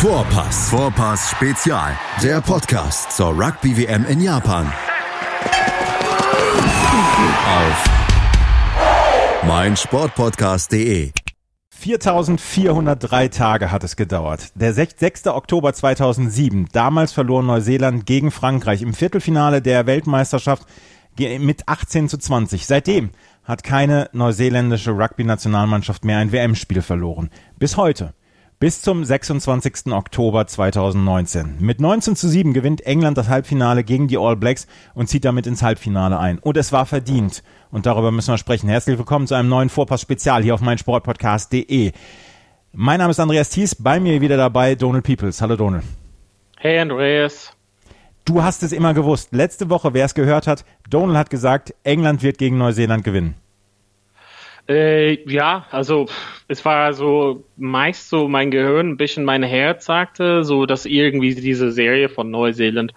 Vorpass. Vorpass Spezial. Der Podcast zur Rugby WM in Japan. Auf meinsportpodcast.de. 4403 Tage hat es gedauert. Der 6. Oktober 2007. Damals verlor Neuseeland gegen Frankreich im Viertelfinale der Weltmeisterschaft mit 18 zu 20. Seitdem hat keine neuseeländische Rugby-Nationalmannschaft mehr ein WM-Spiel verloren. Bis heute. Bis zum 26. Oktober 2019. Mit 19 zu 7 gewinnt England das Halbfinale gegen die All Blacks und zieht damit ins Halbfinale ein. Und es war verdient. Und darüber müssen wir sprechen. Herzlich willkommen zu einem neuen Vorpass-Spezial hier auf meinsportpodcast.de. Mein Name ist Andreas Thies, bei mir wieder dabei Donald Peoples. Hallo Donald. Hey Andreas. Du hast es immer gewusst. Letzte Woche, wer es gehört hat, Donald hat gesagt, England wird gegen Neuseeland gewinnen. Äh, ja, also es war so meist so mein Gehirn, ein bisschen mein Herz sagte, so dass irgendwie diese Serie von Neuseeland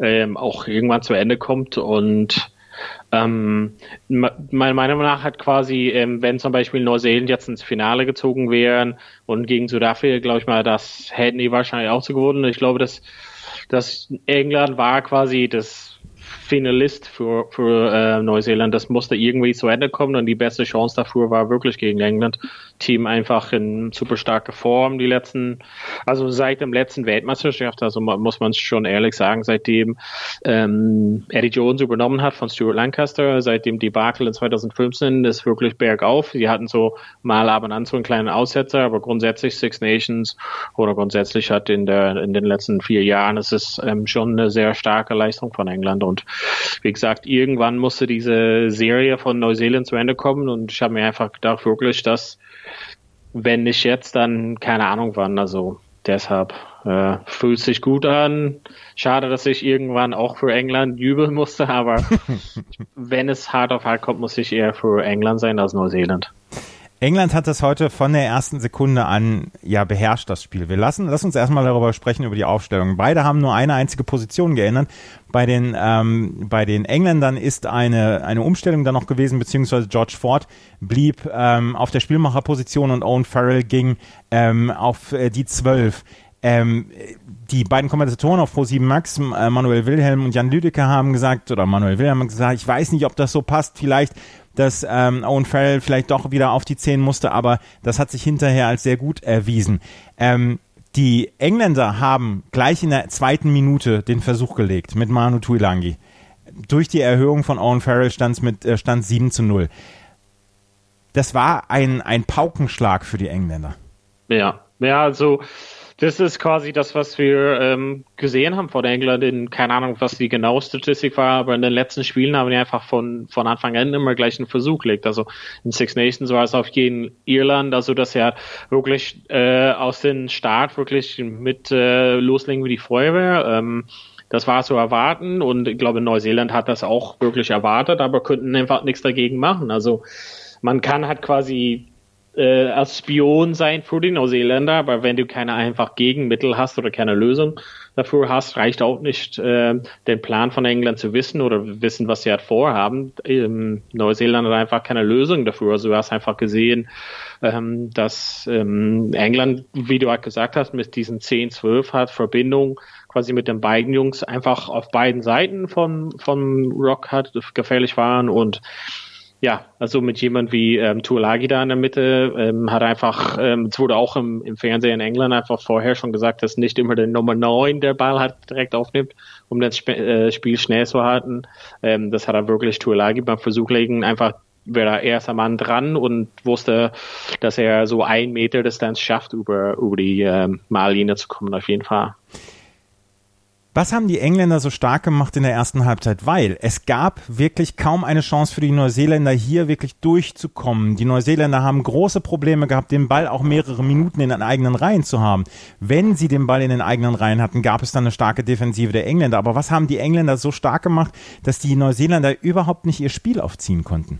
ähm, auch irgendwann zu Ende kommt und ähm, meiner Meinung nach hat quasi, ähm, wenn zum Beispiel Neuseeland jetzt ins Finale gezogen wären und gegen Südafrika, glaube ich mal, das hätten die wahrscheinlich auch so gewonnen. Ich glaube, dass, dass England war quasi das Finalist für, für äh, Neuseeland. Das musste irgendwie zu Ende kommen und die beste Chance dafür war wirklich gegen England. Team einfach in super starke Form die letzten, also seit dem letzten Weltmeisterschaft, also muss man es schon ehrlich sagen, seitdem ähm, Eddie Jones übernommen hat von Stuart Lancaster, seitdem die Debakel in 2015 ist wirklich bergauf. Sie hatten so mal ab und an so einen kleinen Aussetzer, aber grundsätzlich Six Nations oder grundsätzlich hat in der in den letzten vier Jahren es ist ähm, schon eine sehr starke Leistung von England und wie gesagt, irgendwann musste diese Serie von Neuseeland zu Ende kommen und ich habe mir einfach gedacht, wirklich, dass wenn nicht jetzt, dann keine Ahnung wann. Also deshalb äh, fühlt sich gut an. Schade, dass ich irgendwann auch für England jubeln musste, aber wenn es hart auf hart kommt, muss ich eher für England sein als Neuseeland. England hat das heute von der ersten Sekunde an ja beherrscht das Spiel. Wir lassen, lass uns erstmal darüber sprechen über die Aufstellung. Beide haben nur eine einzige Position geändert. Bei den ähm, bei den Engländern ist eine eine Umstellung dann noch gewesen, beziehungsweise George Ford blieb ähm, auf der Spielmacherposition und Owen Farrell ging ähm, auf äh, die zwölf. Ähm, die beiden Kommentatoren auf Pro7 Max, äh, Manuel Wilhelm und Jan Lüdecke haben gesagt, oder Manuel Wilhelm hat gesagt, ich weiß nicht, ob das so passt, vielleicht dass ähm, Owen Farrell vielleicht doch wieder auf die Zehen musste, aber das hat sich hinterher als sehr gut erwiesen. Ähm, die Engländer haben gleich in der zweiten Minute den Versuch gelegt mit Manu Tuilangi. Durch die Erhöhung von Owen Farrell stand es mit äh, stand 7 zu 0. Das war ein, ein Paukenschlag für die Engländer. Ja, ja, also das ist quasi das, was wir ähm, gesehen haben von England in, keine Ahnung, was die genaue Statistik war, aber in den letzten Spielen haben die einfach von, von Anfang an immer gleich einen Versuch gelegt. Also in Six Nations war es auf jeden Irland, also dass er wirklich äh, aus dem Start wirklich mit äh, loslegen wie die Feuerwehr. Ähm, das war zu erwarten und ich glaube, Neuseeland hat das auch wirklich erwartet, aber könnten einfach nichts dagegen machen. Also man kann halt quasi äh, als Spion sein für die Neuseeländer, aber wenn du keine einfach Gegenmittel hast oder keine Lösung dafür hast, reicht auch nicht, äh, den Plan von England zu wissen oder wissen, was sie halt vorhaben. Ähm, Neuseeland hat einfach keine Lösung dafür. Also du hast einfach gesehen, ähm, dass ähm, England, wie du halt gesagt hast, mit diesen 10, 12 hat Verbindung quasi mit den beiden Jungs einfach auf beiden Seiten von, von Rock hat gefährlich waren und ja, also mit jemand wie ähm, Tuolagi da in der Mitte ähm, hat einfach, ähm, es wurde auch im, im Fernsehen in England einfach vorher schon gesagt, dass nicht immer der Nummer 9 der Ball hat direkt aufnimmt, um das Sp äh, Spiel schnell zu halten. Ähm, das hat er wirklich Tuolagi beim Versuch legen einfach wäre er erster Mann dran und wusste, dass er so ein Meter Distanz schafft, über, über die ähm, Mallinie zu kommen, auf jeden Fall. Was haben die Engländer so stark gemacht in der ersten Halbzeit? Weil es gab wirklich kaum eine Chance für die Neuseeländer hier wirklich durchzukommen. Die Neuseeländer haben große Probleme gehabt, den Ball auch mehrere Minuten in den eigenen Reihen zu haben. Wenn sie den Ball in den eigenen Reihen hatten, gab es dann eine starke Defensive der Engländer. Aber was haben die Engländer so stark gemacht, dass die Neuseeländer überhaupt nicht ihr Spiel aufziehen konnten?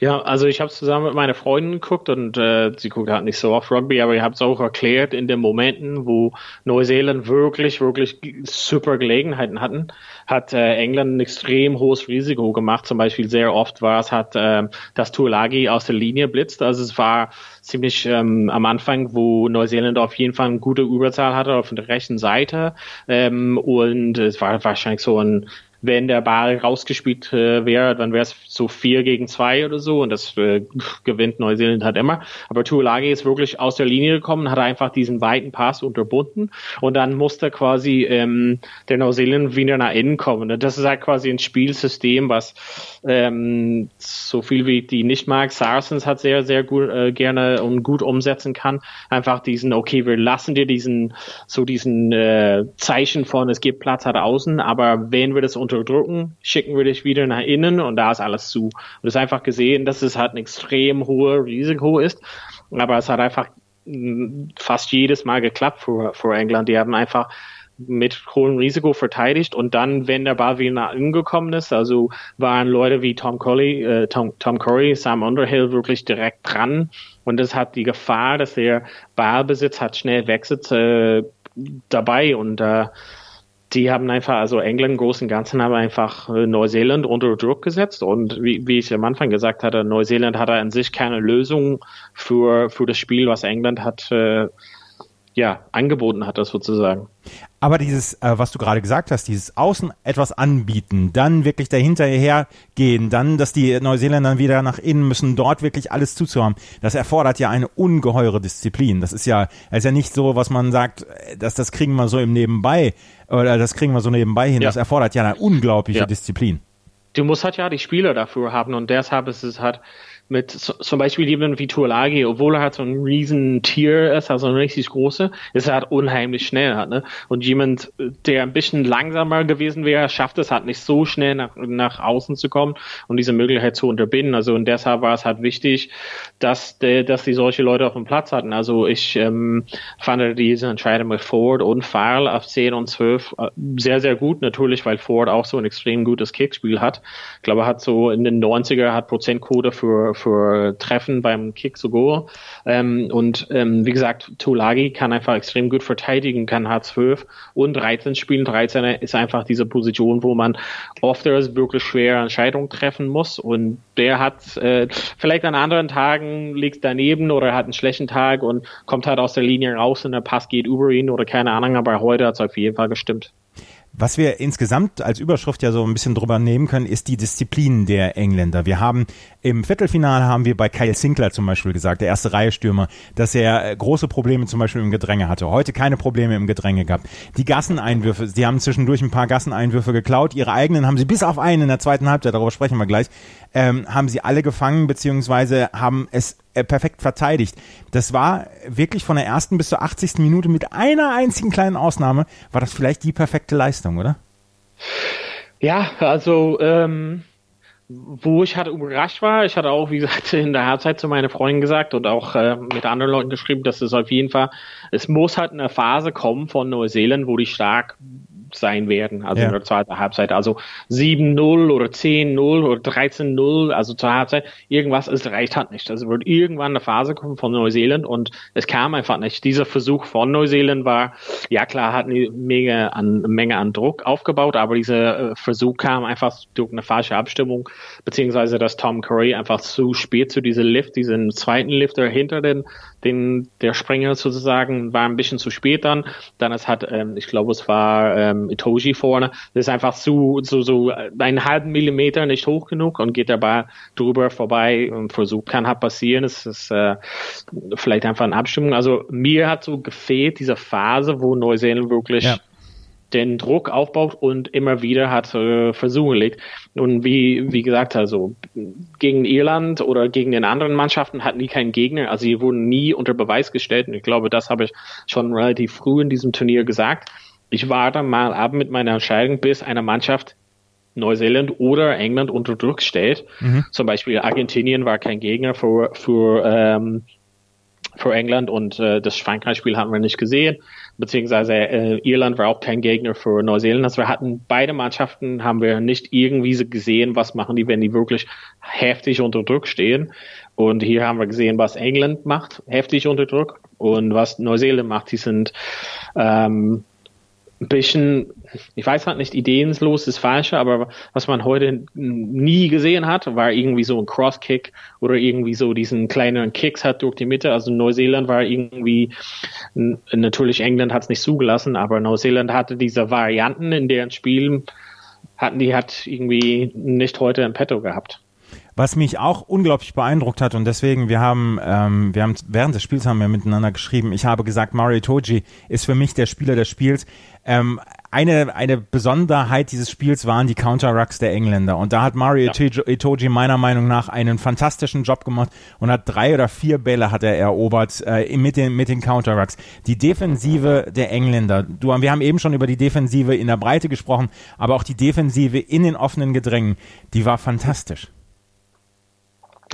Ja, also ich habe es zusammen mit meiner Freundin geguckt und äh, sie guckt halt nicht so oft Rugby, aber ich habe es auch erklärt in den Momenten, wo Neuseeland wirklich, wirklich super Gelegenheiten hatten, hat äh, England ein extrem hohes Risiko gemacht. Zum Beispiel sehr oft war es, hat äh, das Tuolagi aus der Linie blitzt. Also es war ziemlich ähm, am Anfang, wo Neuseeland auf jeden Fall eine gute Überzahl hatte auf der rechten Seite ähm, und es war wahrscheinlich so ein wenn der Ball rausgespielt äh, wäre, dann wäre es so vier gegen zwei oder so und das äh, gewinnt Neuseeland halt immer. Aber Tuolagi ist wirklich aus der Linie gekommen, hat einfach diesen weiten Pass unterbunden und dann musste quasi ähm, der Neuseeland wieder nach innen kommen. Und das ist halt quasi ein Spielsystem, was ähm, so viel wie die nicht mag. Saracens hat sehr, sehr gut äh, gerne und gut umsetzen kann. Einfach diesen, okay, wir lassen dir diesen, so diesen äh, Zeichen von, es gibt Platz hat außen, aber wenn wir das unterdrücken, schicken wir dich wieder nach innen und da ist alles zu. Und es ist einfach gesehen, dass es halt ein extrem hohes Risiko ist, aber es hat einfach mm, fast jedes Mal geklappt für, für England. Die haben einfach mit hohem Risiko verteidigt und dann, wenn der Ball wieder nach innen gekommen ist, also waren Leute wie Tom Curry, äh, Tom, Tom Curry, Sam Underhill wirklich direkt dran und das hat die Gefahr, dass der Ballbesitz hat schnell wechselt äh, dabei und äh, die haben einfach, also England im Großen und Ganzen haben einfach äh, Neuseeland unter Druck gesetzt und wie, wie ich am Anfang gesagt hatte, Neuseeland hatte an sich keine Lösung für, für das Spiel, was England hat äh, ja, angeboten hat, das sozusagen. Aber dieses, äh, was du gerade gesagt hast, dieses Außen etwas anbieten, dann wirklich dahinterher gehen, dann, dass die Neuseeländer wieder nach innen müssen, dort wirklich alles zuzuhaben, das erfordert ja eine ungeheure Disziplin. Das ist ja, das ist ja nicht so, was man sagt, äh, dass das kriegen wir so im Nebenbei oder das kriegen wir so nebenbei hin. Ja. Das erfordert ja eine unglaubliche ja. Disziplin. Du musst halt ja die Spieler dafür haben und deshalb ist es halt mit zum Beispiel jemand wie Tuolagi, obwohl er halt so ein riesen Tier ist, also ein richtig große, ist er halt unheimlich schnell hat, ne? Und jemand, der ein bisschen langsamer gewesen wäre, schafft es halt nicht so schnell nach, nach außen zu kommen und diese Möglichkeit zu unterbinden. Also und deshalb war es halt wichtig, dass der, dass die solche Leute auf dem Platz hatten. Also ich ähm, fand diese Entscheidung mit Ford und Farrell auf 10 und 12 äh, sehr, sehr gut, natürlich, weil Ford auch so ein extrem gutes Kickspiel hat. Ich glaube, er hat so in den 90er hat Prozentquote für für Treffen beim Kick to Go. Ähm, und ähm, wie gesagt, Tulagi kann einfach extrem gut verteidigen, kann H12 und 13 spielen. 13 ist einfach diese Position, wo man oft wirklich schwere Entscheidungen treffen muss. Und der hat äh, vielleicht an anderen Tagen liegt daneben oder hat einen schlechten Tag und kommt halt aus der Linie raus und der Pass geht über ihn oder keine Ahnung, aber heute hat es auf jeden Fall gestimmt. Was wir insgesamt als Überschrift ja so ein bisschen drüber nehmen können, ist die Disziplin der Engländer. Wir haben im Viertelfinale haben wir bei Kyle Sinclair zum Beispiel gesagt, der erste Reihe Stürmer, dass er äh, große Probleme zum Beispiel im Gedränge hatte. Heute keine Probleme im Gedränge gehabt. Die Gasseneinwürfe, sie haben zwischendurch ein paar Gasseneinwürfe geklaut. Ihre eigenen haben sie bis auf einen in der zweiten Halbzeit, darüber sprechen wir gleich, ähm, haben sie alle gefangen, beziehungsweise haben es äh, perfekt verteidigt. Das war wirklich von der ersten bis zur 80. Minute mit einer einzigen kleinen Ausnahme, war das vielleicht die perfekte Leistung, oder? Ja, also ähm, wo ich halt überrascht war, ich hatte auch, wie gesagt, in der Halbzeit zu meiner Freundin gesagt und auch äh, mit anderen Leuten geschrieben, dass es auf jeden Fall, es muss halt eine Phase kommen von Neuseeland, wo die stark sein werden, also ja. in der zweiten Halbzeit. Also 7-0 oder 10-0 oder 13-0, also zur Halbzeit, irgendwas, es reicht halt nicht. Also wird irgendwann eine Phase kommen von Neuseeland und es kam einfach nicht. Dieser Versuch von Neuseeland war, ja klar, hat eine Menge an, Menge an Druck aufgebaut, aber dieser äh, Versuch kam einfach durch eine falsche Abstimmung, beziehungsweise dass Tom Curry einfach zu spät zu diesem Lift, diesen zweiten Lifter hinter den den, der Springer sozusagen war ein bisschen zu spät dann. Dann es hat, ähm, ich glaube, es war ähm, Itoji vorne. Das ist einfach zu, so, so einen halben Millimeter nicht hoch genug und geht dabei drüber vorbei und versucht, kann halt passieren. Es ist äh, vielleicht einfach eine Abstimmung. Also mir hat so gefehlt diese Phase, wo Neuseeland wirklich ja den Druck aufbaut und immer wieder hat äh, Versuche legt. Und wie, wie gesagt, also gegen Irland oder gegen den anderen Mannschaften hatten die keinen Gegner, also sie wurden nie unter Beweis gestellt. Und ich glaube, das habe ich schon relativ früh in diesem Turnier gesagt. Ich warte mal ab mit meiner Entscheidung, bis eine Mannschaft Neuseeland oder England unter Druck stellt. Mhm. Zum Beispiel Argentinien war kein Gegner für, für ähm, für England und äh, das Frankreich-Spiel haben wir nicht gesehen, beziehungsweise äh, Irland war auch kein Gegner für Neuseeland. Also wir hatten beide Mannschaften, haben wir nicht irgendwie gesehen, was machen die, wenn die wirklich heftig unter Druck stehen. Und hier haben wir gesehen, was England macht, heftig unter Druck und was Neuseeland macht. Die sind ähm, ein bisschen, ich weiß halt nicht, ideenslos ist falsche, aber was man heute nie gesehen hat, war irgendwie so ein Crosskick oder irgendwie so diesen kleineren Kicks hat durch die Mitte. Also Neuseeland war irgendwie, natürlich England hat es nicht zugelassen, aber Neuseeland hatte diese Varianten in deren Spielen, hatten die hat irgendwie nicht heute im Petto gehabt. Was mich auch unglaublich beeindruckt hat und deswegen, wir haben, ähm, wir haben während des Spiels haben wir miteinander geschrieben. Ich habe gesagt, Mario Toji ist für mich der Spieler des Spiels. Ähm, eine, eine Besonderheit dieses Spiels waren die Counter-Rucks der Engländer. Und da hat Mario ja. Itoji meiner Meinung nach einen fantastischen Job gemacht und hat drei oder vier Bälle hat er erobert äh, mit den, mit den Counter-Rucks. Die Defensive der Engländer. Du, wir haben eben schon über die Defensive in der Breite gesprochen, aber auch die Defensive in den offenen Gedrängen, die war fantastisch.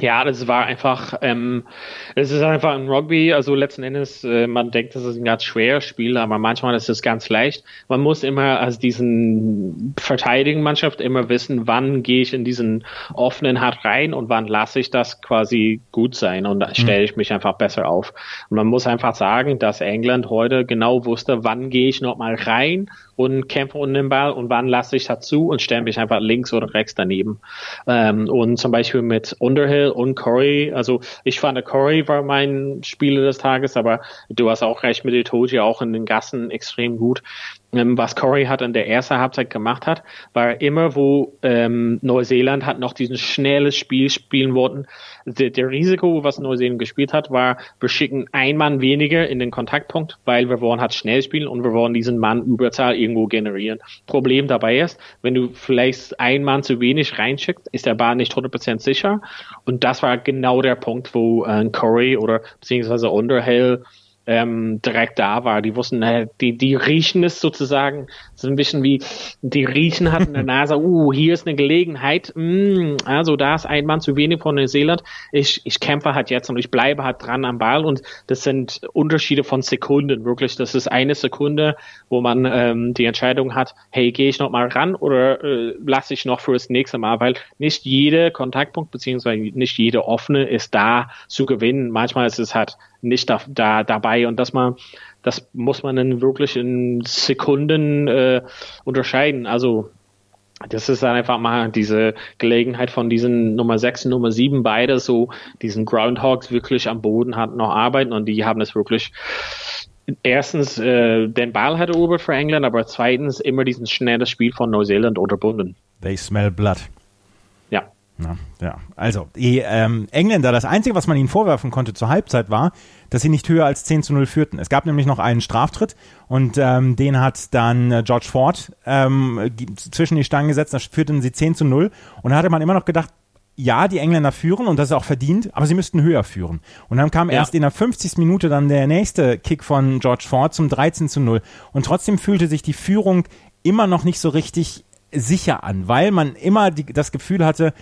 Ja, das war einfach, ähm, es ist einfach ein Rugby, also letzten Endes, äh, man denkt, das ist ein ganz schweres Spiel, aber manchmal ist es ganz leicht. Man muss immer als diesen verteidigen Mannschaft immer wissen, wann gehe ich in diesen offenen Hart rein und wann lasse ich das quasi gut sein und dann mhm. stelle ich mich einfach besser auf. Und man muss einfach sagen, dass England heute genau wusste, wann gehe ich nochmal rein und kämpfe um den Ball und wann lasse ich dazu und stelle mich einfach links oder rechts daneben. Ähm, und zum Beispiel mit Underhill und Corey, also ich fand Corey war mein Spieler des Tages, aber du hast auch recht mit Itoji auch in den Gassen extrem gut. Ähm, was Corey hat in der ersten Halbzeit gemacht hat, war immer, wo ähm, Neuseeland hat noch diesen schnelles Spiel spielen wollten. Der, der Risiko, was Neuseeland gespielt hat, war, wir schicken ein Mann weniger in den Kontaktpunkt, weil wir wollen halt schnell spielen und wir wollen diesen Mann Überzahl irgendwo generieren. Problem dabei ist, wenn du vielleicht ein Mann zu wenig reinschickst, ist der Ball nicht 100% sicher. Und das war genau der Punkt, wo äh, Corey oder beziehungsweise Underhill ähm, direkt da war. Die wussten, äh, die, die riechen es sozusagen, so ein bisschen wie, die riechen hatten in der Nase, uh, hier ist eine Gelegenheit, mm, also da ist ein Mann zu wenig von Neuseeland, ich, ich kämpfe halt jetzt und ich bleibe halt dran am Ball. Und das sind Unterschiede von Sekunden, wirklich, das ist eine Sekunde, wo man ähm, die Entscheidung hat, hey, gehe ich noch mal ran oder äh, lasse ich noch für das nächste Mal, weil nicht jeder Kontaktpunkt beziehungsweise nicht jede offene ist da zu gewinnen. Manchmal ist es halt nicht da, da dabei und dass man das muss man dann wirklich in Sekunden äh, unterscheiden. Also das ist dann einfach mal diese Gelegenheit von diesen Nummer 6 und Nummer 7 beide so diesen Groundhogs wirklich am Boden hat noch arbeiten und die haben es wirklich erstens äh, den Ball hat erobert für England, aber zweitens immer diesen schnelles Spiel von Neuseeland unterbunden. They smell blood. Na, ja, also die ähm, Engländer, das Einzige, was man ihnen vorwerfen konnte zur Halbzeit war, dass sie nicht höher als 10 zu 0 führten. Es gab nämlich noch einen Straftritt und ähm, den hat dann äh, George Ford ähm, zwischen die Stangen gesetzt, da führten sie 10 zu 0 und da hatte man immer noch gedacht, ja, die Engländer führen und das ist auch verdient, aber sie müssten höher führen. Und dann kam ja. erst in der 50. Minute dann der nächste Kick von George Ford zum 13 zu 0 und trotzdem fühlte sich die Führung immer noch nicht so richtig sicher an, weil man immer die, das Gefühl hatte,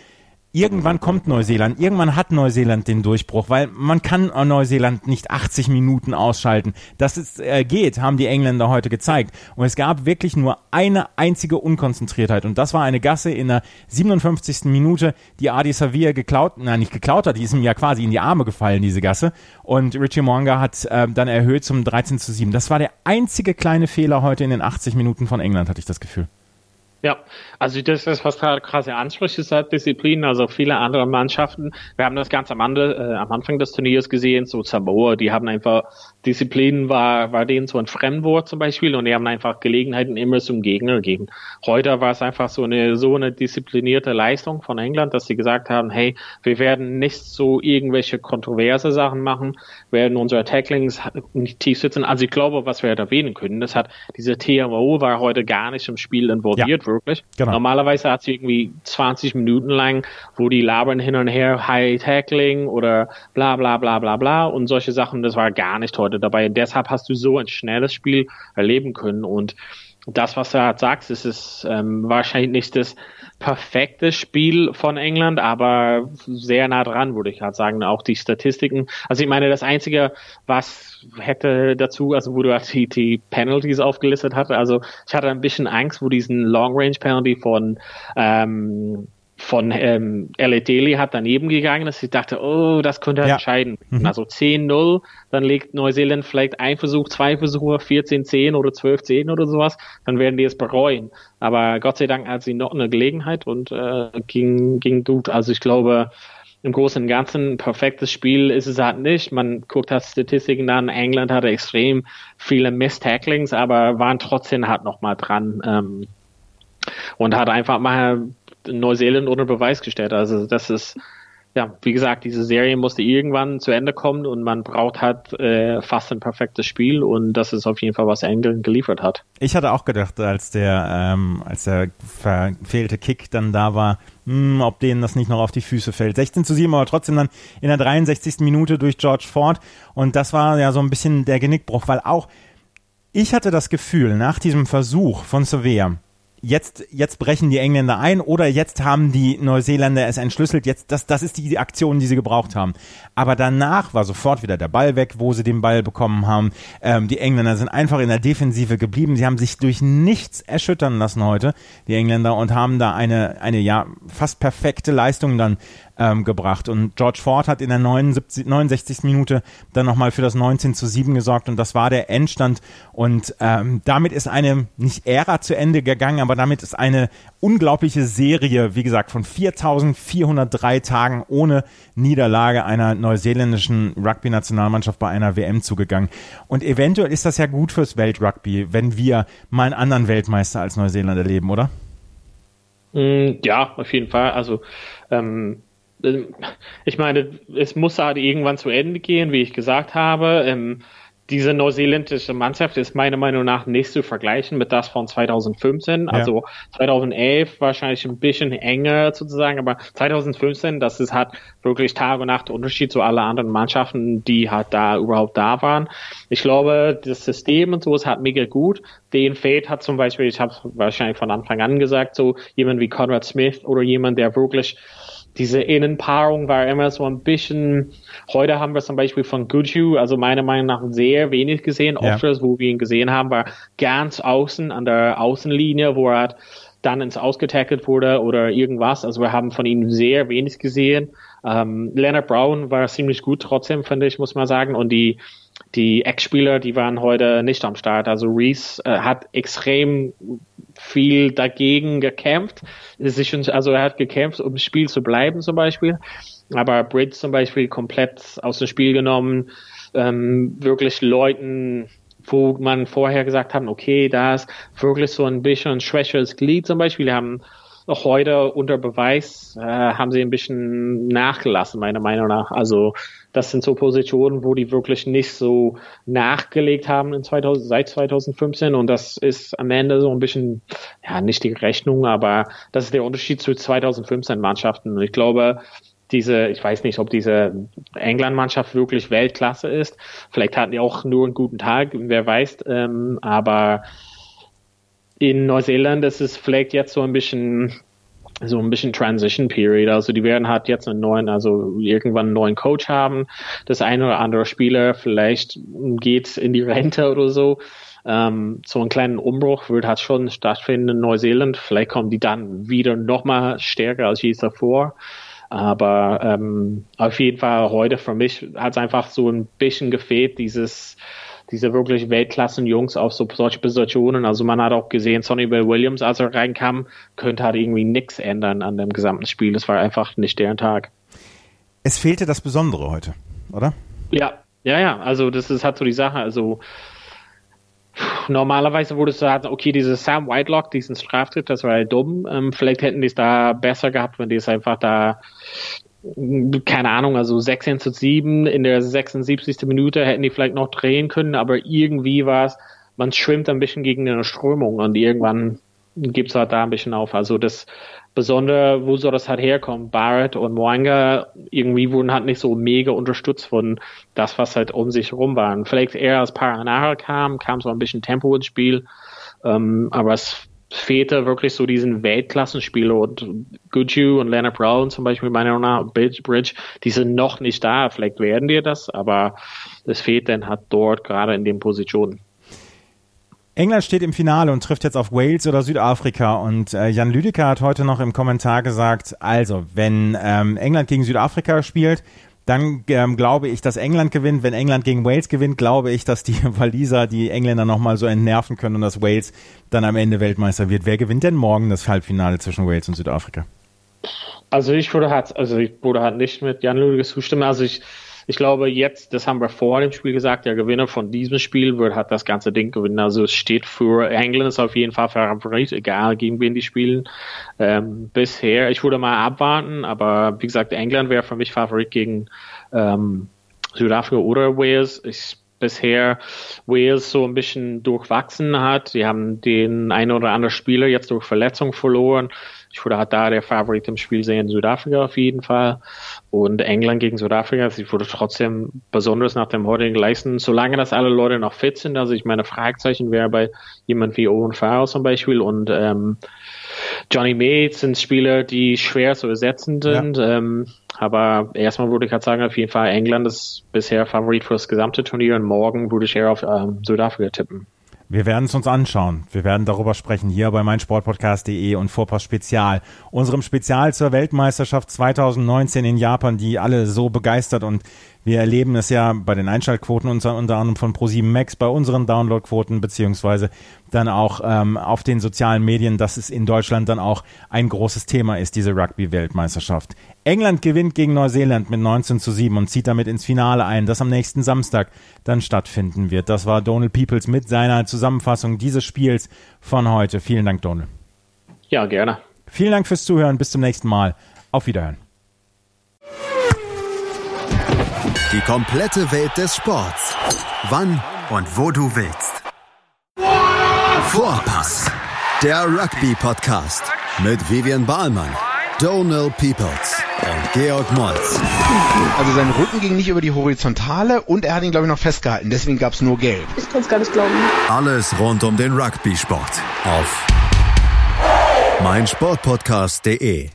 irgendwann kommt Neuseeland, irgendwann hat Neuseeland den Durchbruch, weil man kann Neuseeland nicht 80 Minuten ausschalten. Dass es äh, geht, haben die Engländer heute gezeigt. Und es gab wirklich nur eine einzige Unkonzentriertheit. Und das war eine Gasse in der 57. Minute, die Adi Savia geklaut, nein, nicht geklaut hat, die ist ihm ja quasi in die Arme gefallen, diese Gasse. Und Richie Mwanga hat äh, dann erhöht zum 13 zu 7. Das war der einzige kleine Fehler heute in den 80 Minuten von England, hatte ich das Gefühl. Ja, also das ist, was gerade krasse Ansprüche seit Disziplinen, also viele andere Mannschaften. Wir haben das ganz am, Ande, äh, am Anfang des Turniers gesehen, so Samoa, die haben einfach, Disziplinen war, war denen so ein Fremdwort zum Beispiel und die haben einfach Gelegenheiten immer zum Gegner gegeben. Heute war es einfach so eine, so eine disziplinierte Leistung von England, dass sie gesagt haben, hey, wir werden nicht so irgendwelche kontroverse Sachen machen, werden unsere Tacklings nicht tief sitzen. Also ich glaube, was wir erwähnen können, das hat, diese TMO war heute gar nicht im Spiel involviert, ja wirklich. Genau. Normalerweise hat sie irgendwie 20 Minuten lang, wo die labern hin und her, High Tackling oder bla bla bla bla bla und solche Sachen, das war gar nicht heute dabei. Und deshalb hast du so ein schnelles Spiel erleben können und das, was du halt sagst, ist es ähm, wahrscheinlich nicht das perfekte Spiel von England, aber sehr nah dran, würde ich halt sagen. Auch die Statistiken. Also ich meine, das Einzige, was hätte dazu, also wo du halt die, die Penalties aufgelistet hatte, also ich hatte ein bisschen Angst, wo diesen Long Range Penalty von ähm, von ähm, Elliot Daly hat daneben gegangen ist. Ich dachte, oh, das könnte ja. entscheiden. Mhm. Also 10-0, dann legt Neuseeland vielleicht ein Versuch, zwei Versuche, 14-10 oder 12-10 oder sowas, dann werden die es bereuen. Aber Gott sei Dank hat sie noch eine Gelegenheit und äh, ging, ging gut. Also ich glaube, im Großen und Ganzen ein perfektes Spiel ist es halt nicht. Man guckt halt Statistiken an. England hatte extrem viele Miss-Tacklings, aber waren trotzdem halt noch mal dran. Ähm, und hat einfach mal Neuseeland unter Beweis gestellt. Also das ist, ja, wie gesagt, diese Serie musste irgendwann zu Ende kommen und man braucht halt äh, fast ein perfektes Spiel und das ist auf jeden Fall, was England geliefert hat. Ich hatte auch gedacht, als der, ähm, als der verfehlte Kick dann da war, mh, hm, ob denen das nicht noch auf die Füße fällt. 16 zu 7, aber trotzdem dann in der 63. Minute durch George Ford und das war ja so ein bisschen der Genickbruch, weil auch ich hatte das Gefühl, nach diesem Versuch von Sevilla, jetzt, jetzt brechen die Engländer ein oder jetzt haben die Neuseeländer es entschlüsselt, jetzt, das, das ist die Aktion, die sie gebraucht haben. Aber danach war sofort wieder der Ball weg, wo sie den Ball bekommen haben. Ähm, die Engländer sind einfach in der Defensive geblieben. Sie haben sich durch nichts erschüttern lassen heute, die Engländer, und haben da eine, eine ja fast perfekte Leistung dann ähm, gebracht. Und George Ford hat in der 79, 69. Minute dann nochmal für das 19 zu 7 gesorgt und das war der Endstand. Und ähm, damit ist eine, nicht Ära zu Ende gegangen, aber damit ist eine unglaubliche Serie, wie gesagt, von 4403 Tagen ohne Niederlage einer neuseeländischen Rugby-Nationalmannschaft bei einer WM zugegangen. Und eventuell ist das ja gut fürs Weltrugby, wenn wir mal einen anderen Weltmeister als Neuseeland erleben, oder? Mm, ja, auf jeden Fall. Also ähm, ich meine, es muss halt irgendwann zu Ende gehen, wie ich gesagt habe. Ähm, diese neuseeländische Mannschaft ist meiner Meinung nach nicht zu vergleichen mit das von 2015. Ja. Also 2011 wahrscheinlich ein bisschen enger sozusagen, aber 2015, das ist halt wirklich Tag und Nacht Unterschied zu allen anderen Mannschaften, die halt da überhaupt da waren. Ich glaube, das System und so ist halt mega gut. Den fehlt hat zum Beispiel, ich habe wahrscheinlich von Anfang an gesagt, so jemand wie Conrad Smith oder jemand, der wirklich diese Innenpaarung war immer so ein bisschen, heute haben wir zum Beispiel von Guju, also meiner Meinung nach sehr wenig gesehen. Ja. Ofters, wo wir ihn gesehen haben, war ganz außen an der Außenlinie, wo er dann ins Ausgetackelt wurde oder irgendwas. Also wir haben von ihm sehr wenig gesehen. Ähm, Leonard Brown war ziemlich gut trotzdem, finde ich, muss man sagen. Und die, die Ex-Spieler, die waren heute nicht am Start. Also Reese äh, hat extrem viel dagegen gekämpft. Also er hat gekämpft, um im Spiel zu bleiben zum Beispiel. Aber Bridge zum Beispiel komplett aus dem Spiel genommen. Ähm, wirklich Leuten, wo man vorher gesagt hat, okay, da ist wirklich so ein bisschen schwächeres Glied zum Beispiel. Die haben heute unter Beweis äh, haben sie ein bisschen nachgelassen, meiner Meinung nach. Also das sind so Positionen, wo die wirklich nicht so nachgelegt haben in 2000, seit 2015 und das ist am Ende so ein bisschen, ja, nicht die Rechnung, aber das ist der Unterschied zu 2015 Mannschaften. Und ich glaube, diese, ich weiß nicht, ob diese England-Mannschaft wirklich Weltklasse ist. Vielleicht hatten die auch nur einen guten Tag, wer weiß, ähm, aber in Neuseeland ist es vielleicht jetzt so ein bisschen so ein bisschen Transition Period. Also die werden halt jetzt einen neuen, also irgendwann einen neuen Coach haben. Das eine oder andere Spieler vielleicht geht in die Rente oder so. Ähm, so einen kleinen Umbruch wird halt schon stattfinden in Neuseeland. Vielleicht kommen die dann wieder noch mal stärker als je davor. Aber ähm, auf jeden Fall heute für mich hat es einfach so ein bisschen gefehlt, dieses diese wirklich Weltklassen-Jungs auf so solche Positionen. Also man hat auch gesehen, Sonny Bill Williams, als er reinkam, könnte halt irgendwie nichts ändern an dem gesamten Spiel. Das war einfach nicht deren Tag. Es fehlte das Besondere heute, oder? Ja, ja, ja. Also das ist halt so die Sache. Also normalerweise wurde es sagen, okay, dieses Sam Whitelock, diesen Straftritt, das war ja dumm. Ähm, vielleicht hätten die es da besser gehabt, wenn die es einfach da keine Ahnung, also 16 zu 7 in der 76. Minute hätten die vielleicht noch drehen können, aber irgendwie war es, man schwimmt ein bisschen gegen eine Strömung und irgendwann gibt es halt da ein bisschen auf. Also das Besondere, wo soll das halt herkommen? Barrett und Moanga irgendwie wurden halt nicht so mega unterstützt von das, was halt um sich herum waren. Vielleicht eher als Paranara kam, kam so ein bisschen Tempo ins Spiel. Ähm, aber es fehlte wirklich so diesen Weltklassenspieler und Guju und Leonard Brown zum Beispiel, meiner Meinung nach, Bridge, die sind noch nicht da. Vielleicht werden die das, aber es fehlt dann halt dort gerade in den Positionen. England steht im Finale und trifft jetzt auf Wales oder Südafrika. Und äh, Jan Lüdecker hat heute noch im Kommentar gesagt, also wenn ähm, England gegen Südafrika spielt, dann ähm, glaube ich, dass England gewinnt. Wenn England gegen Wales gewinnt, glaube ich, dass die Waliser die Engländer nochmal so entnerven können und dass Wales dann am Ende Weltmeister wird. Wer gewinnt denn morgen das Halbfinale zwischen Wales und Südafrika? Also ich würde halt, also ich würde halt nicht mit Jan Lüdecke zustimmen. Also ich ich glaube jetzt, das haben wir vor dem Spiel gesagt, der Gewinner von diesem Spiel wird halt das ganze Ding gewinnen. Also es steht für England ist auf jeden Fall Favorit, egal gegen wen die spielen. Ähm, bisher, ich würde mal abwarten, aber wie gesagt, England wäre für mich Favorit gegen ähm, Südafrika oder Wales. Ich bisher Wales so ein bisschen durchwachsen hat. Sie haben den einen oder anderen Spieler jetzt durch Verletzung verloren. Ich würde halt da der Favorit im Spiel sehen, Südafrika auf jeden Fall. Und England gegen Südafrika, ich würde trotzdem besonders nach dem heutigen leisten, solange das alle Leute noch fit sind. Also ich meine, Fragezeichen wäre bei jemand wie Owen Farrell zum Beispiel und ähm, Johnny May sind Spieler, die schwer zu ersetzen sind. Ja. Ähm, aber erstmal würde ich halt sagen, auf jeden Fall England ist bisher Favorit für das gesamte Turnier und morgen würde ich eher auf ähm, Südafrika tippen. Wir werden es uns anschauen. Wir werden darüber sprechen hier bei meinsportpodcast.de und Vorpass Spezial. Unserem Spezial zur Weltmeisterschaft 2019 in Japan, die alle so begeistert und wir erleben es ja bei den Einschaltquoten unter, unter anderem von Pro7 Max, bei unseren Downloadquoten, beziehungsweise dann auch ähm, auf den sozialen Medien, dass es in Deutschland dann auch ein großes Thema ist, diese Rugby-Weltmeisterschaft. England gewinnt gegen Neuseeland mit 19 zu 7 und zieht damit ins Finale ein, das am nächsten Samstag dann stattfinden wird. Das war Donald Peoples mit seiner Zusammenfassung dieses Spiels von heute. Vielen Dank, Donald. Ja, gerne. Vielen Dank fürs Zuhören. Bis zum nächsten Mal. Auf Wiederhören. Die komplette Welt des Sports. Wann und wo du willst. Vorpass. Der Rugby-Podcast mit Vivian Bahlmann, Donal Peoples und Georg Moltz. Also sein Rücken ging nicht über die Horizontale und er hat ihn, glaube ich, noch festgehalten. Deswegen gab es nur Gelb. Ich kann es gar nicht glauben. Alles rund um den Rugby-Sport auf meinsportpodcast.de